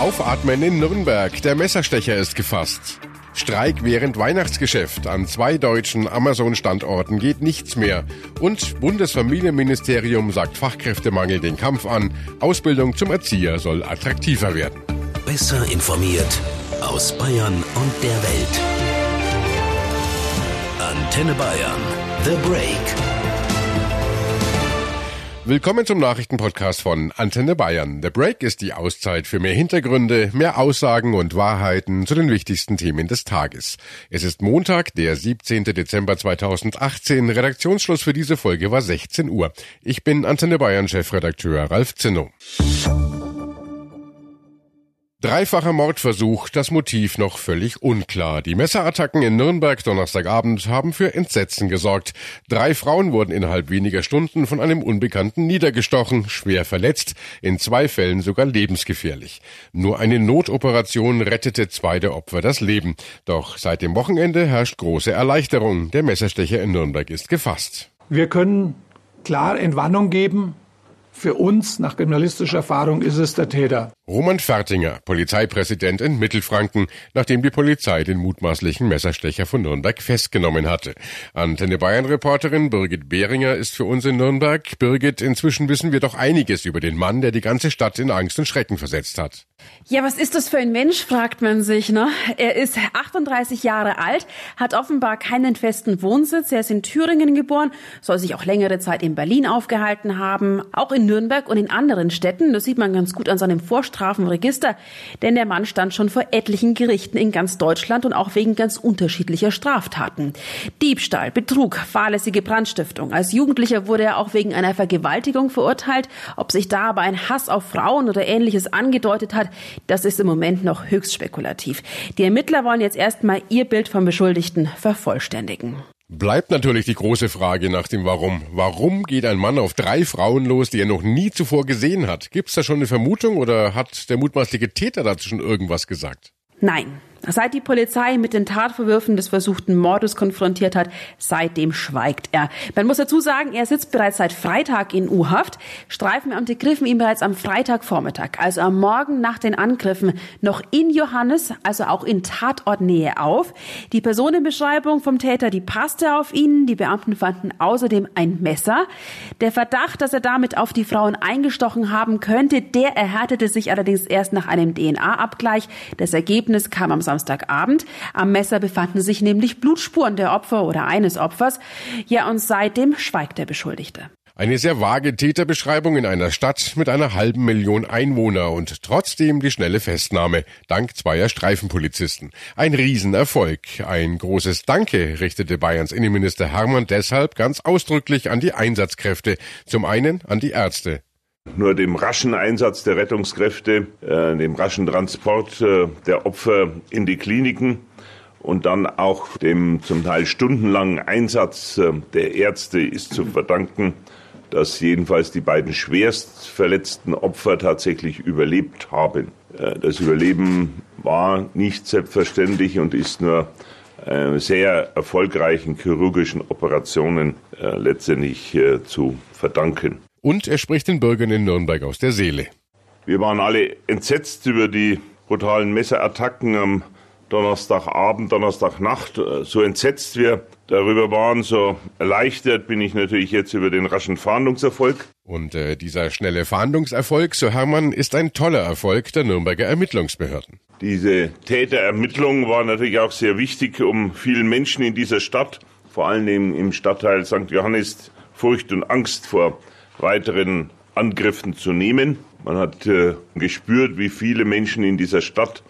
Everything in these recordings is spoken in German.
Aufatmen in Nürnberg. Der Messerstecher ist gefasst. Streik während Weihnachtsgeschäft. An zwei deutschen Amazon-Standorten geht nichts mehr. Und Bundesfamilienministerium sagt Fachkräftemangel den Kampf an. Ausbildung zum Erzieher soll attraktiver werden. Besser informiert aus Bayern und der Welt. Antenne Bayern. The Break. Willkommen zum Nachrichtenpodcast von Antenne Bayern. The Break ist die Auszeit für mehr Hintergründe, mehr Aussagen und Wahrheiten zu den wichtigsten Themen des Tages. Es ist Montag, der 17. Dezember 2018. Redaktionsschluss für diese Folge war 16 Uhr. Ich bin Antenne Bayern Chefredakteur Ralf Zinno. Dreifacher Mordversuch, das Motiv noch völlig unklar. Die Messerattacken in Nürnberg Donnerstagabend haben für Entsetzen gesorgt. Drei Frauen wurden innerhalb weniger Stunden von einem Unbekannten niedergestochen, schwer verletzt, in zwei Fällen sogar lebensgefährlich. Nur eine Notoperation rettete zwei der Opfer das Leben. Doch seit dem Wochenende herrscht große Erleichterung. Der Messerstecher in Nürnberg ist gefasst. Wir können klar Entwarnung geben. Für uns, nach kriminalistischer Erfahrung, ist es der Täter. Roman Fertinger, Polizeipräsident in Mittelfranken, nachdem die Polizei den mutmaßlichen Messerstecher von Nürnberg festgenommen hatte. Antenne Bayern-Reporterin Birgit Behringer ist für uns in Nürnberg. Birgit, inzwischen wissen wir doch einiges über den Mann, der die ganze Stadt in Angst und Schrecken versetzt hat. Ja, was ist das für ein Mensch, fragt man sich. Ne? Er ist 38 Jahre alt, hat offenbar keinen festen Wohnsitz. Er ist in Thüringen geboren, soll sich auch längere Zeit in Berlin aufgehalten haben, auch in Nürnberg und in anderen Städten. Das sieht man ganz gut an seinem Vorstrafenregister, denn der Mann stand schon vor etlichen Gerichten in ganz Deutschland und auch wegen ganz unterschiedlicher Straftaten. Diebstahl, Betrug, fahrlässige Brandstiftung. Als Jugendlicher wurde er auch wegen einer Vergewaltigung verurteilt. Ob sich da aber ein Hass auf Frauen oder ähnliches angedeutet hat, das ist im Moment noch höchst spekulativ. Die Ermittler wollen jetzt erstmal ihr Bild vom Beschuldigten vervollständigen. Bleibt natürlich die große Frage nach dem Warum. Warum geht ein Mann auf drei Frauen los, die er noch nie zuvor gesehen hat? Gibt's da schon eine Vermutung oder hat der mutmaßliche Täter dazu schon irgendwas gesagt? Nein, Seit die Polizei mit den Tatvorwürfen des versuchten Mordes konfrontiert hat, seitdem schweigt er. Man muss dazu sagen, er sitzt bereits seit Freitag in U-Haft. Streifenbeamte griffen ihn bereits am Freitagvormittag, also am Morgen nach den Angriffen, noch in Johannes, also auch in Tatortnähe auf. Die Personenbeschreibung vom Täter, die passte auf ihn. Die Beamten fanden außerdem ein Messer. Der Verdacht, dass er damit auf die Frauen eingestochen haben könnte, der erhärtete sich allerdings erst nach einem DNA-Abgleich. Das Ergebnis kam am Samstagabend. Am Messer befanden sich nämlich Blutspuren der Opfer oder eines Opfers. Ja, und seitdem schweigt der Beschuldigte. Eine sehr vage Täterbeschreibung in einer Stadt mit einer halben Million Einwohner und trotzdem die schnelle Festnahme, dank zweier Streifenpolizisten. Ein Riesenerfolg. Ein großes Danke richtete Bayerns Innenminister Hermann deshalb ganz ausdrücklich an die Einsatzkräfte. Zum einen an die Ärzte, nur dem raschen Einsatz der Rettungskräfte, äh, dem raschen Transport äh, der Opfer in die Kliniken und dann auch dem zum Teil stundenlangen Einsatz äh, der Ärzte ist zu verdanken, dass jedenfalls die beiden schwerst verletzten Opfer tatsächlich überlebt haben. Äh, das Überleben war nicht selbstverständlich und ist nur äh, sehr erfolgreichen chirurgischen Operationen äh, letztendlich zu verdanken. Und er spricht den Bürgern in Nürnberg aus der Seele. Wir waren alle entsetzt über die brutalen Messerattacken am Donnerstagabend, Donnerstagnacht. So entsetzt wir darüber waren, so erleichtert bin ich natürlich jetzt über den raschen Fahndungserfolg. Und äh, dieser schnelle Fahndungserfolg, so Hermann, ist ein toller Erfolg der Nürnberger Ermittlungsbehörden. Diese Täterermittlung war natürlich auch sehr wichtig, um vielen Menschen in dieser Stadt, vor allem im Stadtteil St. Johannes, Furcht und Angst vor weiteren Angriffen zu nehmen. Man hat äh, gespürt, wie viele Menschen in dieser Stadt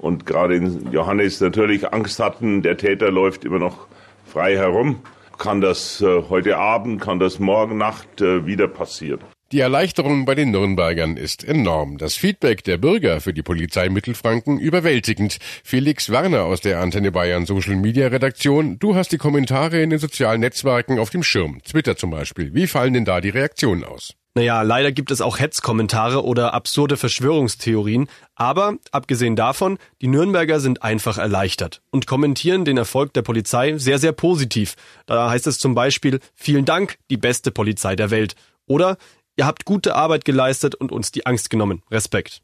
und gerade in Johannes natürlich Angst hatten, der Täter läuft immer noch frei herum. Kann das äh, heute Abend, kann das morgen Nacht äh, wieder passieren. Die Erleichterung bei den Nürnbergern ist enorm. Das Feedback der Bürger für die Polizei Mittelfranken überwältigend. Felix Werner aus der Antenne Bayern Social Media Redaktion, du hast die Kommentare in den sozialen Netzwerken auf dem Schirm, Twitter zum Beispiel. Wie fallen denn da die Reaktionen aus? Naja, leider gibt es auch Hetzkommentare oder absurde Verschwörungstheorien, aber abgesehen davon, die Nürnberger sind einfach erleichtert und kommentieren den Erfolg der Polizei sehr, sehr positiv. Da heißt es zum Beispiel, vielen Dank, die beste Polizei der Welt. Oder Ihr habt gute Arbeit geleistet und uns die Angst genommen. Respekt.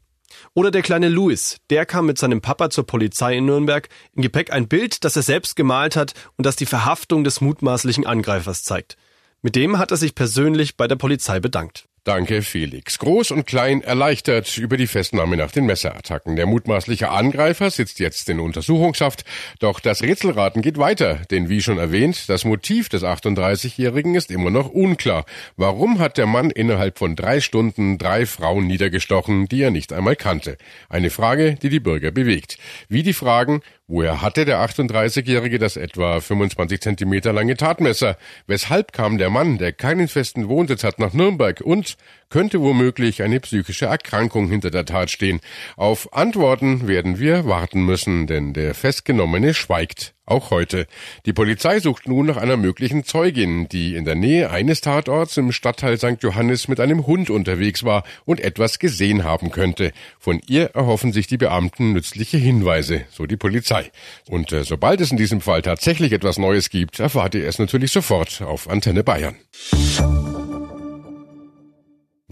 Oder der kleine Louis, der kam mit seinem Papa zur Polizei in Nürnberg, im Gepäck ein Bild, das er selbst gemalt hat und das die Verhaftung des mutmaßlichen Angreifers zeigt. Mit dem hat er sich persönlich bei der Polizei bedankt. Danke, Felix. Groß und Klein erleichtert über die Festnahme nach den Messerattacken. Der mutmaßliche Angreifer sitzt jetzt in Untersuchungshaft. Doch das Rätselraten geht weiter, denn wie schon erwähnt, das Motiv des 38-Jährigen ist immer noch unklar. Warum hat der Mann innerhalb von drei Stunden drei Frauen niedergestochen, die er nicht einmal kannte? Eine Frage, die die Bürger bewegt. Wie die Fragen, Woher hatte der 38-Jährige das etwa 25 Zentimeter lange Tatmesser? Weshalb kam der Mann, der keinen festen Wohnsitz hat, nach Nürnberg? Und könnte womöglich eine psychische Erkrankung hinter der Tat stehen? Auf Antworten werden wir warten müssen, denn der Festgenommene schweigt. Auch heute. Die Polizei sucht nun nach einer möglichen Zeugin, die in der Nähe eines Tatorts im Stadtteil St. Johannes mit einem Hund unterwegs war und etwas gesehen haben könnte. Von ihr erhoffen sich die Beamten nützliche Hinweise, so die Polizei. Und äh, sobald es in diesem Fall tatsächlich etwas Neues gibt, erfahrt ihr es natürlich sofort auf Antenne Bayern.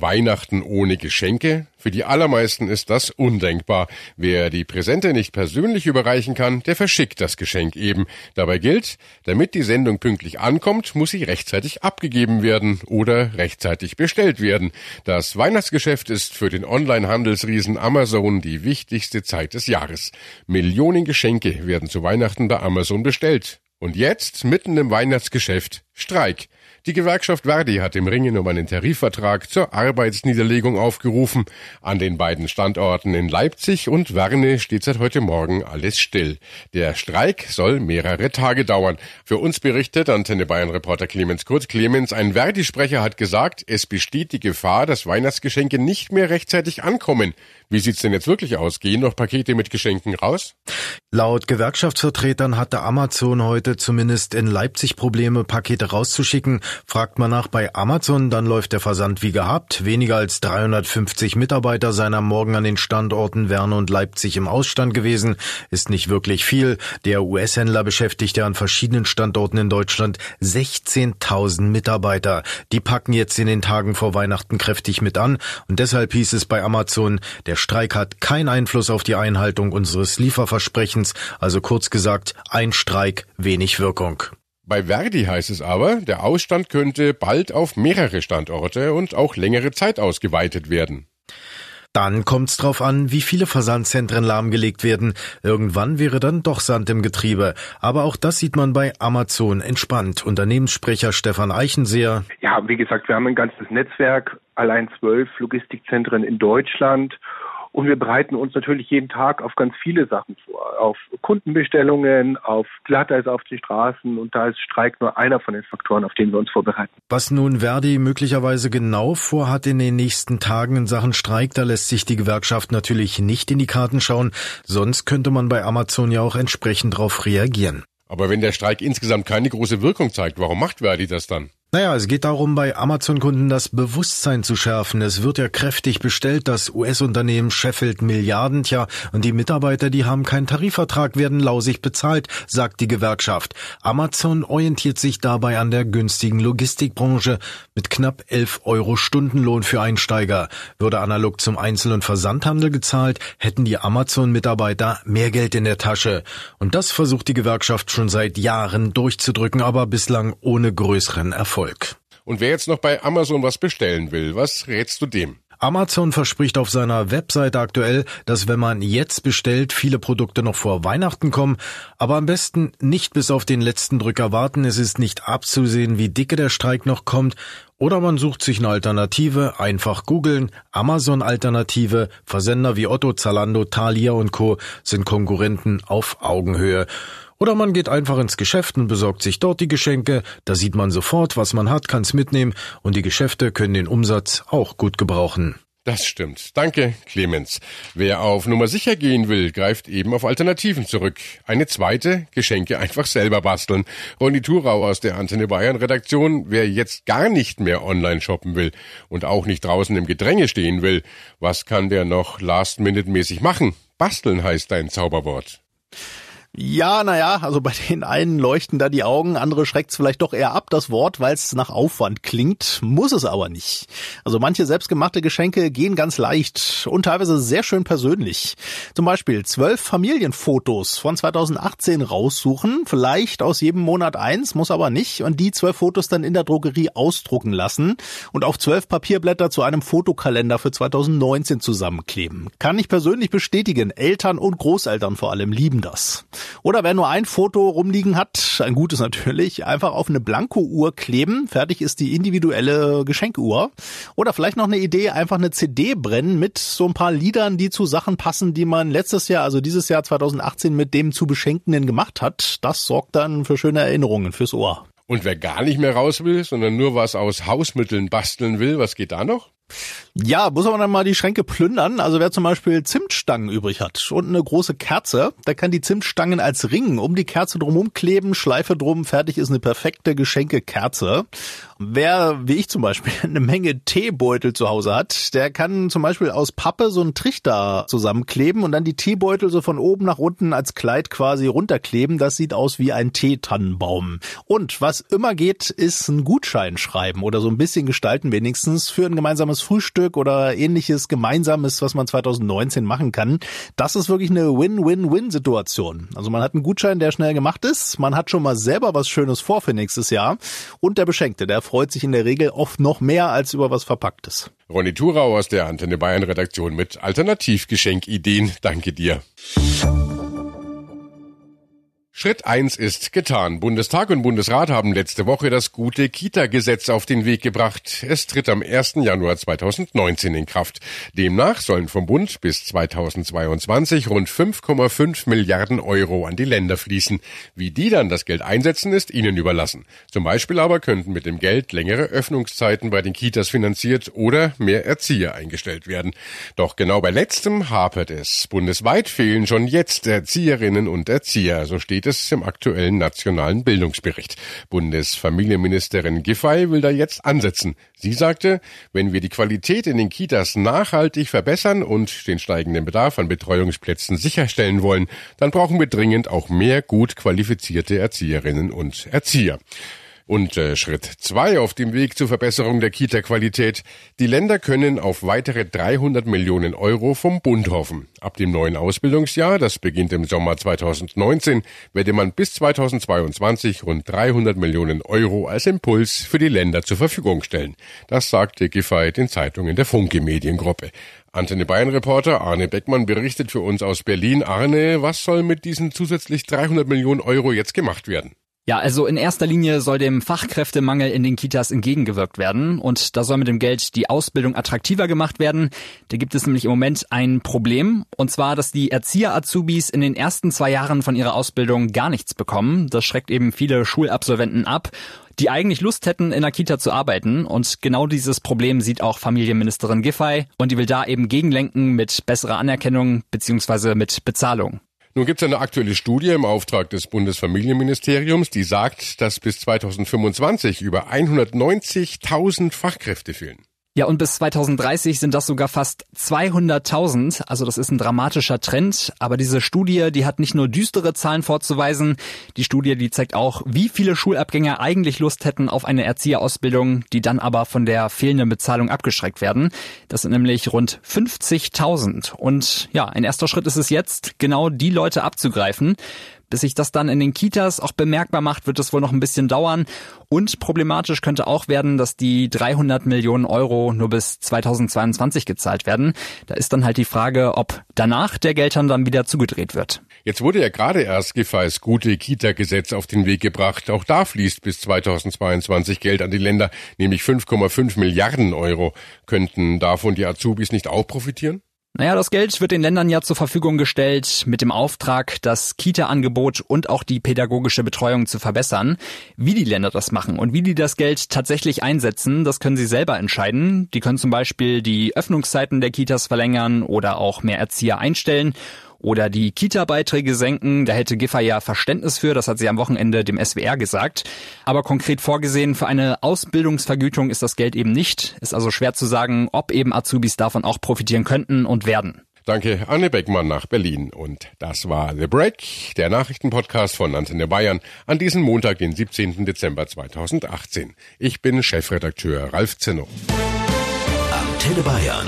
Weihnachten ohne Geschenke? Für die allermeisten ist das undenkbar. Wer die Präsente nicht persönlich überreichen kann, der verschickt das Geschenk eben. Dabei gilt, damit die Sendung pünktlich ankommt, muss sie rechtzeitig abgegeben werden oder rechtzeitig bestellt werden. Das Weihnachtsgeschäft ist für den Online-Handelsriesen Amazon die wichtigste Zeit des Jahres. Millionen Geschenke werden zu Weihnachten bei Amazon bestellt. Und jetzt, mitten im Weihnachtsgeschäft, Streik. Die Gewerkschaft Verdi hat im Ringen um einen Tarifvertrag zur Arbeitsniederlegung aufgerufen. An den beiden Standorten in Leipzig und Werne steht seit heute Morgen alles still. Der Streik soll mehrere Tage dauern. Für uns berichtet Antenne Bayern Reporter Clemens Kurz. Clemens, ein Verdi-Sprecher hat gesagt, es besteht die Gefahr, dass Weihnachtsgeschenke nicht mehr rechtzeitig ankommen. Wie sieht's denn jetzt wirklich aus? Gehen noch Pakete mit Geschenken raus? Laut Gewerkschaftsvertretern hatte Amazon heute zumindest in Leipzig Probleme, Pakete rauszuschicken. Fragt man nach bei Amazon, dann läuft der Versand wie gehabt. Weniger als 350 Mitarbeiter seien am Morgen an den Standorten Werne und Leipzig im Ausstand gewesen. Ist nicht wirklich viel. Der US-Händler beschäftigte an verschiedenen Standorten in Deutschland 16.000 Mitarbeiter. Die packen jetzt in den Tagen vor Weihnachten kräftig mit an. Und deshalb hieß es bei Amazon, der Streik hat keinen Einfluss auf die Einhaltung unseres Lieferversprechens. Also kurz gesagt, ein Streik, wenig Wirkung. Bei Verdi heißt es aber, der Ausstand könnte bald auf mehrere Standorte und auch längere Zeit ausgeweitet werden. Dann kommt's drauf an, wie viele Versandzentren lahmgelegt werden. Irgendwann wäre dann doch Sand im Getriebe. Aber auch das sieht man bei Amazon entspannt. Unternehmenssprecher Stefan Eichenseher. Ja, wie gesagt, wir haben ein ganzes Netzwerk, allein zwölf Logistikzentren in Deutschland und wir bereiten uns natürlich jeden Tag auf ganz viele Sachen vor. Auf Kundenbestellungen, auf Glatteis auf die Straßen. Und da ist Streik nur einer von den Faktoren, auf den wir uns vorbereiten. Was nun Verdi möglicherweise genau vorhat in den nächsten Tagen in Sachen Streik, da lässt sich die Gewerkschaft natürlich nicht in die Karten schauen. Sonst könnte man bei Amazon ja auch entsprechend darauf reagieren. Aber wenn der Streik insgesamt keine große Wirkung zeigt, warum macht Verdi das dann? Naja, es geht darum, bei Amazon-Kunden das Bewusstsein zu schärfen. Es wird ja kräftig bestellt, das US-Unternehmen scheffelt Milliarden, tja, und die Mitarbeiter, die haben keinen Tarifvertrag, werden lausig bezahlt, sagt die Gewerkschaft. Amazon orientiert sich dabei an der günstigen Logistikbranche mit knapp 11 Euro Stundenlohn für Einsteiger. Würde analog zum Einzel- und Versandhandel gezahlt, hätten die Amazon-Mitarbeiter mehr Geld in der Tasche. Und das versucht die Gewerkschaft schon seit Jahren durchzudrücken, aber bislang ohne größeren Erfolg. Erfolg. Und wer jetzt noch bei Amazon was bestellen will, was rätst du dem? Amazon verspricht auf seiner Webseite aktuell, dass wenn man jetzt bestellt, viele Produkte noch vor Weihnachten kommen, aber am besten nicht bis auf den letzten Drücker warten. Es ist nicht abzusehen, wie dicke der Streik noch kommt. Oder man sucht sich eine Alternative, einfach googeln, Amazon-Alternative, Versender wie Otto, Zalando, Thalia und Co. sind Konkurrenten auf Augenhöhe. Oder man geht einfach ins Geschäft und besorgt sich dort die Geschenke, da sieht man sofort, was man hat, kann's mitnehmen und die Geschäfte können den Umsatz auch gut gebrauchen. Das stimmt. Danke, Clemens. Wer auf Nummer sicher gehen will, greift eben auf Alternativen zurück. Eine zweite, Geschenke einfach selber basteln. Ronny Thurau aus der Antenne Bayern Redaktion, wer jetzt gar nicht mehr online shoppen will und auch nicht draußen im Gedränge stehen will, was kann der noch last-minute-mäßig machen? Basteln heißt dein Zauberwort. Ja, naja, also bei den einen leuchten da die Augen, andere schreckt's vielleicht doch eher ab, das Wort, weil es nach Aufwand klingt, muss es aber nicht. Also manche selbstgemachte Geschenke gehen ganz leicht und teilweise sehr schön persönlich. Zum Beispiel zwölf Familienfotos von 2018 raussuchen, vielleicht aus jedem Monat eins, muss aber nicht, und die zwölf Fotos dann in der Drogerie ausdrucken lassen und auf zwölf Papierblätter zu einem Fotokalender für 2019 zusammenkleben. Kann ich persönlich bestätigen, Eltern und Großeltern vor allem lieben das. Oder wer nur ein Foto rumliegen hat, ein gutes natürlich, einfach auf eine Blanko-Uhr kleben. Fertig ist die individuelle Geschenkuhr. Oder vielleicht noch eine Idee, einfach eine CD brennen mit so ein paar Liedern, die zu Sachen passen, die man letztes Jahr, also dieses Jahr 2018 mit dem zu Beschenkenden gemacht hat. Das sorgt dann für schöne Erinnerungen fürs Ohr. Und wer gar nicht mehr raus will, sondern nur was aus Hausmitteln basteln will, was geht da noch? Ja, muss aber dann mal die Schränke plündern. Also wer zum Beispiel Zimtstangen übrig hat und eine große Kerze, der kann die Zimtstangen als Ring um die Kerze drumherum kleben, Schleife drum, fertig ist eine perfekte Geschenkekerze. Wer, wie ich zum Beispiel, eine Menge Teebeutel zu Hause hat, der kann zum Beispiel aus Pappe so einen Trichter zusammenkleben und dann die Teebeutel so von oben nach unten als Kleid quasi runterkleben. Das sieht aus wie ein Teetannenbaum. Und was immer geht, ist ein Gutschein schreiben oder so ein bisschen gestalten wenigstens für ein gemeinsames Frühstück oder ähnliches Gemeinsames, was man 2019 machen kann. Das ist wirklich eine Win-Win-Win-Situation. Also man hat einen Gutschein, der schnell gemacht ist, man hat schon mal selber was Schönes vor für nächstes Jahr und der Beschenkte, der freut sich in der Regel oft noch mehr als über was Verpacktes. Ronny Thurau aus der Antenne Bayern Redaktion mit Alternativgeschenkideen. Danke dir. Schritt eins ist getan. Bundestag und Bundesrat haben letzte Woche das gute Kita-Gesetz auf den Weg gebracht. Es tritt am 1. Januar 2019 in Kraft. Demnach sollen vom Bund bis 2022 rund 5,5 Milliarden Euro an die Länder fließen. Wie die dann das Geld einsetzen, ist ihnen überlassen. Zum Beispiel aber könnten mit dem Geld längere Öffnungszeiten bei den Kitas finanziert oder mehr Erzieher eingestellt werden. Doch genau bei letztem hapert es. Bundesweit fehlen schon jetzt Erzieherinnen und Erzieher, so steht es im aktuellen nationalen Bildungsbericht. Bundesfamilienministerin Giffey will da jetzt ansetzen. Sie sagte, wenn wir die Qualität in den Kitas nachhaltig verbessern und den steigenden Bedarf an Betreuungsplätzen sicherstellen wollen, dann brauchen wir dringend auch mehr gut qualifizierte Erzieherinnen und Erzieher. Und äh, Schritt zwei auf dem Weg zur Verbesserung der Kita-Qualität. Die Länder können auf weitere 300 Millionen Euro vom Bund hoffen. Ab dem neuen Ausbildungsjahr, das beginnt im Sommer 2019, werde man bis 2022 rund 300 Millionen Euro als Impuls für die Länder zur Verfügung stellen. Das sagte Giffey den Zeitungen der Funke Mediengruppe. Antenne Bayern Reporter Arne Beckmann berichtet für uns aus Berlin. Arne, was soll mit diesen zusätzlich 300 Millionen Euro jetzt gemacht werden? Ja, also in erster Linie soll dem Fachkräftemangel in den Kitas entgegengewirkt werden und da soll mit dem Geld die Ausbildung attraktiver gemacht werden. Da gibt es nämlich im Moment ein Problem und zwar, dass die Erzieher-Azubis in den ersten zwei Jahren von ihrer Ausbildung gar nichts bekommen. Das schreckt eben viele Schulabsolventen ab die eigentlich Lust hätten, in der Kita zu arbeiten. Und genau dieses Problem sieht auch Familienministerin Giffey und die will da eben gegenlenken mit besserer Anerkennung beziehungsweise mit Bezahlung. Nun gibt es eine aktuelle Studie im Auftrag des Bundesfamilienministeriums, die sagt, dass bis 2025 über 190.000 Fachkräfte fehlen. Ja, und bis 2030 sind das sogar fast 200.000. Also das ist ein dramatischer Trend. Aber diese Studie, die hat nicht nur düstere Zahlen vorzuweisen. Die Studie, die zeigt auch, wie viele Schulabgänger eigentlich Lust hätten auf eine Erzieherausbildung, die dann aber von der fehlenden Bezahlung abgeschreckt werden. Das sind nämlich rund 50.000. Und ja, ein erster Schritt ist es jetzt, genau die Leute abzugreifen. Bis sich das dann in den Kitas auch bemerkbar macht, wird es wohl noch ein bisschen dauern. Und problematisch könnte auch werden, dass die 300 Millionen Euro nur bis 2022 gezahlt werden. Da ist dann halt die Frage, ob danach der Geldhahn dann wieder zugedreht wird. Jetzt wurde ja gerade erst Giffey's gute Kita-Gesetz auf den Weg gebracht. Auch da fließt bis 2022 Geld an die Länder, nämlich 5,5 Milliarden Euro. Könnten davon die Azubis nicht auch profitieren? Naja, das Geld wird den Ländern ja zur Verfügung gestellt mit dem Auftrag, das Kita-Angebot und auch die pädagogische Betreuung zu verbessern. Wie die Länder das machen und wie die das Geld tatsächlich einsetzen, das können sie selber entscheiden. Die können zum Beispiel die Öffnungszeiten der Kitas verlängern oder auch mehr Erzieher einstellen oder die Kita-Beiträge senken. Da hätte Giffer ja Verständnis für, das hat sie am Wochenende dem SWR gesagt. Aber konkret vorgesehen für eine Ausbildungsvergütung ist das Geld eben nicht. Ist also schwer zu sagen, ob eben Azubis davon auch profitieren könnten und werden. Danke, Anne Beckmann nach Berlin. Und das war The Break, der Nachrichtenpodcast von Antenne Bayern an diesem Montag, den 17. Dezember 2018. Ich bin Chefredakteur Ralf Zinno. Antenne Bayern.